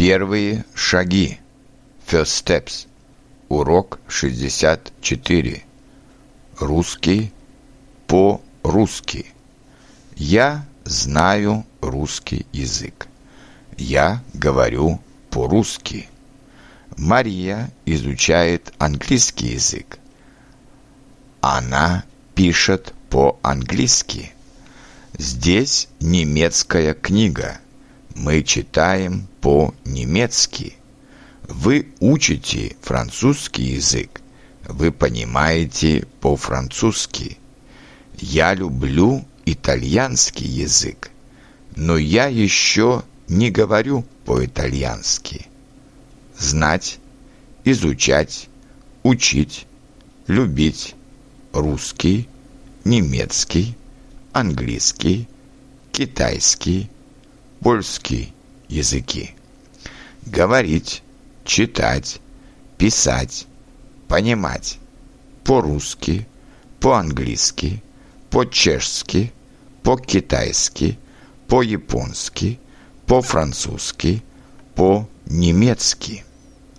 Первые шаги. First steps. Урок 64. Русский по-русски. Я знаю русский язык. Я говорю по-русски. Мария изучает английский язык. Она пишет по-английски. Здесь немецкая книга. Мы читаем по-немецки. Вы учите французский язык. Вы понимаете по-французски. Я люблю итальянский язык, но я еще не говорю по-итальянски. Знать, изучать, учить, любить русский, немецкий, английский, китайский, польский языки. Говорить, читать, писать, понимать по-русски, по-английски, по-чешски, по-китайски, по-японски, по-французски, по-немецки –